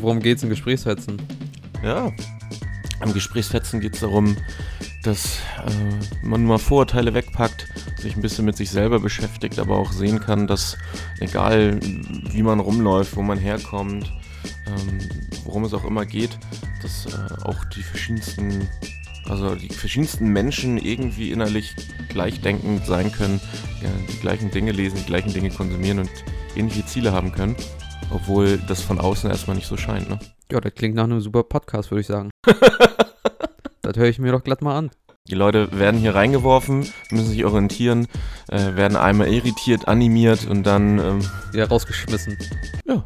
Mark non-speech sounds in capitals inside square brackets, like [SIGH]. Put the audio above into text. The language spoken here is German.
Worum geht's in Gesprächsfetzen? Ja, am Gesprächsfetzen geht es darum, dass äh, man mal Vorurteile wegpackt, sich ein bisschen mit sich selber beschäftigt, aber auch sehen kann, dass egal wie man rumläuft, wo man herkommt, ähm, worum es auch immer geht, dass äh, auch die verschiedensten, also die verschiedensten Menschen irgendwie innerlich gleichdenkend sein können, ja, die gleichen Dinge lesen, die gleichen Dinge konsumieren und ähnliche Ziele haben können. Obwohl das von außen erstmal nicht so scheint, ne? Ja, das klingt nach einem super Podcast, würde ich sagen. [LAUGHS] das höre ich mir doch glatt mal an. Die Leute werden hier reingeworfen, müssen sich orientieren, äh, werden einmal irritiert, animiert und dann. Ähm, Ja, rausgeschmissen. ja,